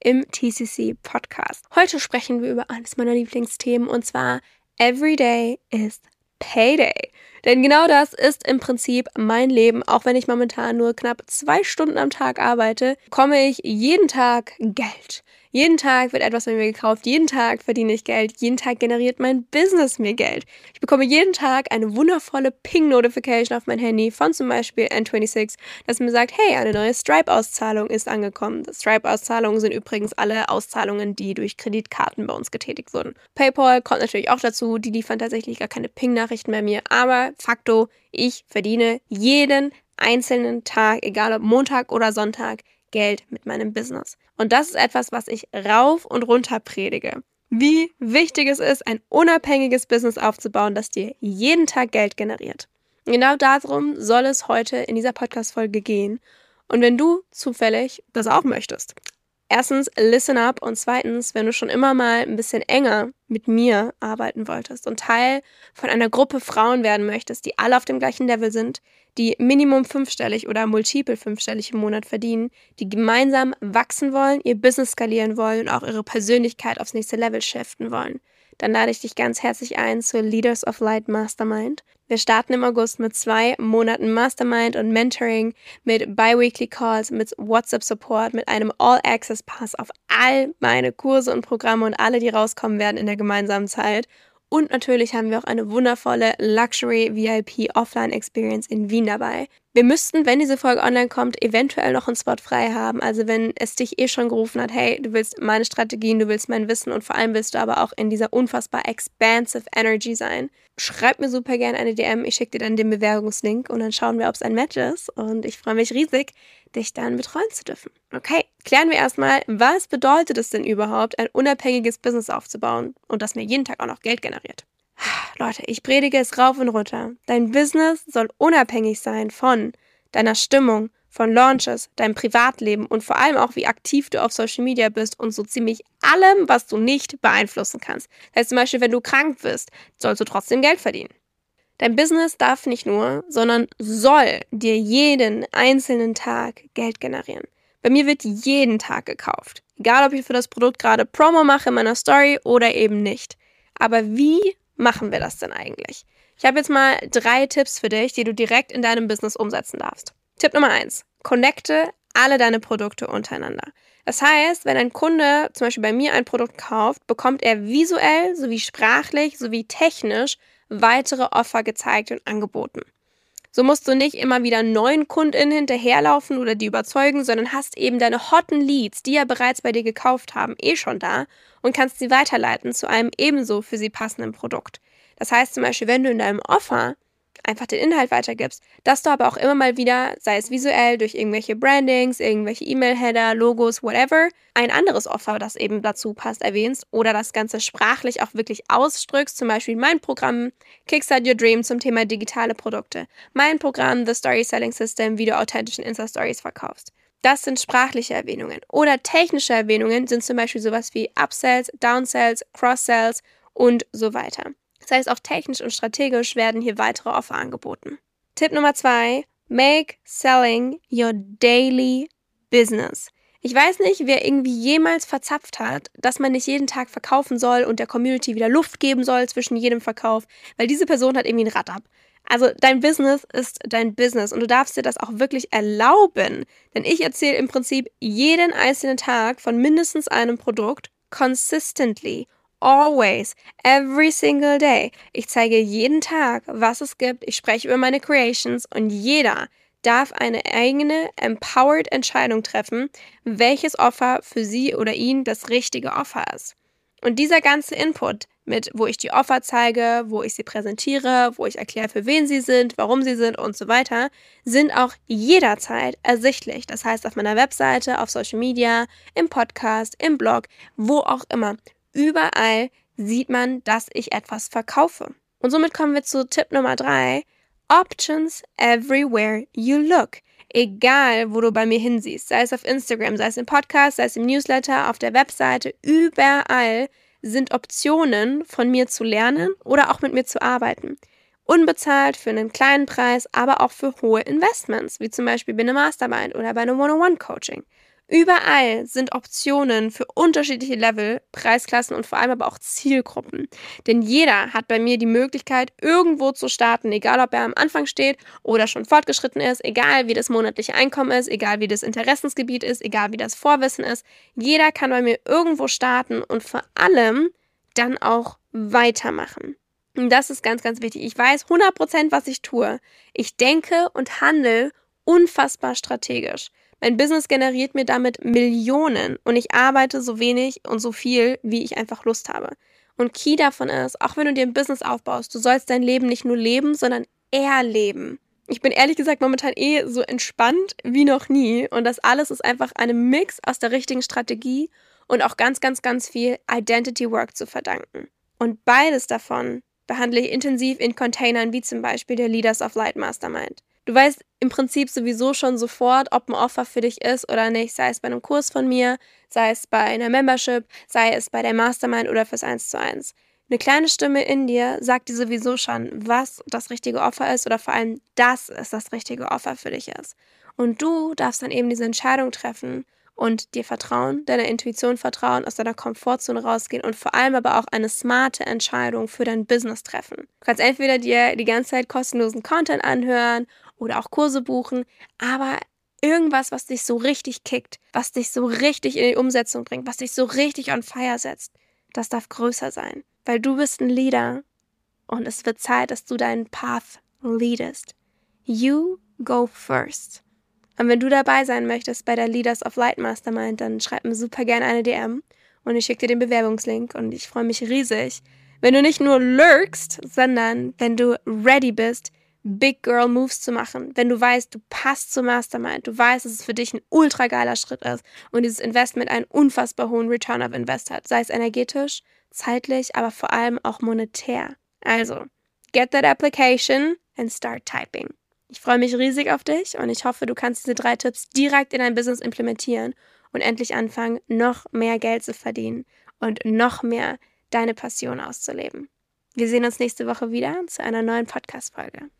im TCC Podcast. Heute sprechen wir über eines meiner Lieblingsthemen und zwar Every Day is Payday. Denn genau das ist im Prinzip mein Leben. Auch wenn ich momentan nur knapp zwei Stunden am Tag arbeite, komme ich jeden Tag Geld. Jeden Tag wird etwas bei mir gekauft, jeden Tag verdiene ich Geld, jeden Tag generiert mein Business mir Geld. Ich bekomme jeden Tag eine wundervolle Ping-Notification auf mein Handy von zum Beispiel N26, das mir sagt, hey, eine neue Stripe-Auszahlung ist angekommen. Stripe-Auszahlungen sind übrigens alle Auszahlungen, die durch Kreditkarten bei uns getätigt wurden. PayPal kommt natürlich auch dazu, die liefern tatsächlich gar keine Ping-Nachrichten bei mir, aber facto, ich verdiene jeden einzelnen Tag, egal ob Montag oder Sonntag, Geld mit meinem Business. Und das ist etwas, was ich rauf und runter predige. Wie wichtig es ist, ein unabhängiges Business aufzubauen, das dir jeden Tag Geld generiert. Genau darum soll es heute in dieser Podcast-Folge gehen. Und wenn du zufällig das auch möchtest, erstens, listen up und zweitens, wenn du schon immer mal ein bisschen enger mit mir arbeiten wolltest und Teil von einer Gruppe Frauen werden möchtest, die alle auf dem gleichen Level sind, die Minimum fünfstellig oder multiple fünfstellig im Monat verdienen, die gemeinsam wachsen wollen, ihr Business skalieren wollen und auch ihre Persönlichkeit aufs nächste Level shiften wollen dann lade ich dich ganz herzlich ein zur Leaders of Light Mastermind. Wir starten im August mit zwei Monaten Mastermind und Mentoring, mit Biweekly Calls, mit WhatsApp Support, mit einem All Access Pass auf all meine Kurse und Programme und alle, die rauskommen werden in der gemeinsamen Zeit. Und natürlich haben wir auch eine wundervolle Luxury VIP Offline Experience in Wien dabei. Wir müssten, wenn diese Folge online kommt, eventuell noch einen Spot frei haben. Also wenn es dich eh schon gerufen hat, hey, du willst meine Strategien, du willst mein Wissen und vor allem willst du aber auch in dieser unfassbar expansive Energy sein. Schreib mir super gerne eine DM, ich schicke dir dann den Bewerbungslink und dann schauen wir, ob es ein Match ist. Und ich freue mich riesig, dich dann betreuen zu dürfen. Okay, klären wir erstmal, was bedeutet es denn überhaupt, ein unabhängiges Business aufzubauen und das mir jeden Tag auch noch Geld generiert? Leute, ich predige es rauf und runter. Dein Business soll unabhängig sein von deiner Stimmung, von Launches, deinem Privatleben und vor allem auch, wie aktiv du auf Social Media bist und so ziemlich allem, was du nicht beeinflussen kannst. Das heißt zum Beispiel, wenn du krank bist, sollst du trotzdem Geld verdienen. Dein Business darf nicht nur, sondern soll dir jeden einzelnen Tag Geld generieren. Bei mir wird jeden Tag gekauft. Egal, ob ich für das Produkt gerade Promo mache in meiner Story oder eben nicht. Aber wie machen wir das denn eigentlich? Ich habe jetzt mal drei Tipps für dich, die du direkt in deinem Business umsetzen darfst. Tipp Nummer eins: Connecte alle deine Produkte untereinander. Das heißt, wenn ein Kunde zum Beispiel bei mir ein Produkt kauft, bekommt er visuell sowie sprachlich sowie technisch weitere Offer gezeigt und angeboten. So musst du nicht immer wieder neuen KundInnen hinterherlaufen oder die überzeugen, sondern hast eben deine hotten Leads, die ja bereits bei dir gekauft haben, eh schon da und kannst sie weiterleiten zu einem ebenso für sie passenden Produkt. Das heißt zum Beispiel, wenn du in deinem Offer einfach den Inhalt weitergibst, dass du aber auch immer mal wieder, sei es visuell durch irgendwelche Brandings, irgendwelche E-Mail-Header, Logos, whatever, ein anderes Offer, das eben dazu passt, erwähnst oder das Ganze sprachlich auch wirklich ausdrückst, zum Beispiel mein Programm Kickstart Your Dream zum Thema digitale Produkte, mein Programm The Story Selling System, wie du authentischen Insta-Stories verkaufst. Das sind sprachliche Erwähnungen. Oder technische Erwähnungen sind zum Beispiel sowas wie Upsells, Downsells, Cross-Sells und so weiter. Das heißt, auch technisch und strategisch werden hier weitere Offer angeboten. Tipp Nummer zwei, make selling your daily business. Ich weiß nicht, wer irgendwie jemals verzapft hat, dass man nicht jeden Tag verkaufen soll und der Community wieder Luft geben soll zwischen jedem Verkauf, weil diese Person hat irgendwie ein Rad ab. Also dein Business ist dein Business und du darfst dir das auch wirklich erlauben. Denn ich erzähle im Prinzip jeden einzelnen Tag von mindestens einem Produkt consistently always, every single day. Ich zeige jeden Tag, was es gibt. Ich spreche über meine Creations und jeder darf eine eigene empowered Entscheidung treffen, welches Offer für sie oder ihn das richtige Offer ist. Und dieser ganze Input mit wo ich die Offer zeige, wo ich sie präsentiere, wo ich erkläre, für wen sie sind, warum sie sind und so weiter, sind auch jederzeit ersichtlich. Das heißt auf meiner Webseite, auf Social Media, im Podcast, im Blog, wo auch immer. Überall sieht man, dass ich etwas verkaufe. Und somit kommen wir zu Tipp Nummer drei. Options everywhere you look. Egal, wo du bei mir hinsiehst, sei es auf Instagram, sei es im Podcast, sei es im Newsletter, auf der Webseite, überall sind Optionen von mir zu lernen oder auch mit mir zu arbeiten. Unbezahlt für einen kleinen Preis, aber auch für hohe Investments, wie zum Beispiel bei einem Mastermind oder bei einem One-on-One-Coaching. Überall sind Optionen für unterschiedliche Level, Preisklassen und vor allem aber auch Zielgruppen. Denn jeder hat bei mir die Möglichkeit, irgendwo zu starten, egal ob er am Anfang steht oder schon fortgeschritten ist, egal wie das monatliche Einkommen ist, egal wie das Interessensgebiet ist, egal wie das Vorwissen ist. Jeder kann bei mir irgendwo starten und vor allem dann auch weitermachen. Und das ist ganz, ganz wichtig. Ich weiß 100%, was ich tue. Ich denke und handle unfassbar strategisch. Mein Business generiert mir damit Millionen und ich arbeite so wenig und so viel, wie ich einfach Lust habe. Und Key davon ist, auch wenn du dir ein Business aufbaust, du sollst dein Leben nicht nur leben, sondern erleben. Ich bin ehrlich gesagt momentan eh so entspannt wie noch nie und das alles ist einfach einem Mix aus der richtigen Strategie und auch ganz, ganz, ganz viel Identity Work zu verdanken. Und beides davon behandle ich intensiv in Containern wie zum Beispiel der Leaders of Light Mastermind. Du weißt im Prinzip sowieso schon sofort, ob ein Offer für dich ist oder nicht, sei es bei einem Kurs von mir, sei es bei einer Membership, sei es bei der Mastermind oder fürs 1 zu 1. Eine kleine Stimme in dir sagt dir sowieso schon, was das richtige Offer ist oder vor allem, dass es das richtige Offer für dich ist. Und du darfst dann eben diese Entscheidung treffen und dir vertrauen, deiner Intuition vertrauen, aus deiner Komfortzone rausgehen und vor allem aber auch eine smarte Entscheidung für dein Business treffen. Du kannst entweder dir die ganze Zeit kostenlosen Content anhören oder auch Kurse buchen, aber irgendwas, was dich so richtig kickt, was dich so richtig in die Umsetzung bringt, was dich so richtig on fire setzt, das darf größer sein, weil du bist ein Leader und es wird Zeit, dass du deinen Path leadest. You go first. Und wenn du dabei sein möchtest bei der Leaders of Light Mastermind, dann schreib mir super gerne eine DM und ich schicke dir den Bewerbungslink und ich freue mich riesig, wenn du nicht nur lurkst, sondern wenn du ready bist, Big Girl Moves zu machen, wenn du weißt, du passt zum Mastermind, du weißt, dass es für dich ein ultra geiler Schritt ist und dieses Investment einen unfassbar hohen Return of Invest hat, sei es energetisch, zeitlich, aber vor allem auch monetär. Also, get that application and start typing. Ich freue mich riesig auf dich und ich hoffe, du kannst diese drei Tipps direkt in dein Business implementieren und endlich anfangen, noch mehr Geld zu verdienen und noch mehr deine Passion auszuleben. Wir sehen uns nächste Woche wieder zu einer neuen Podcast-Folge.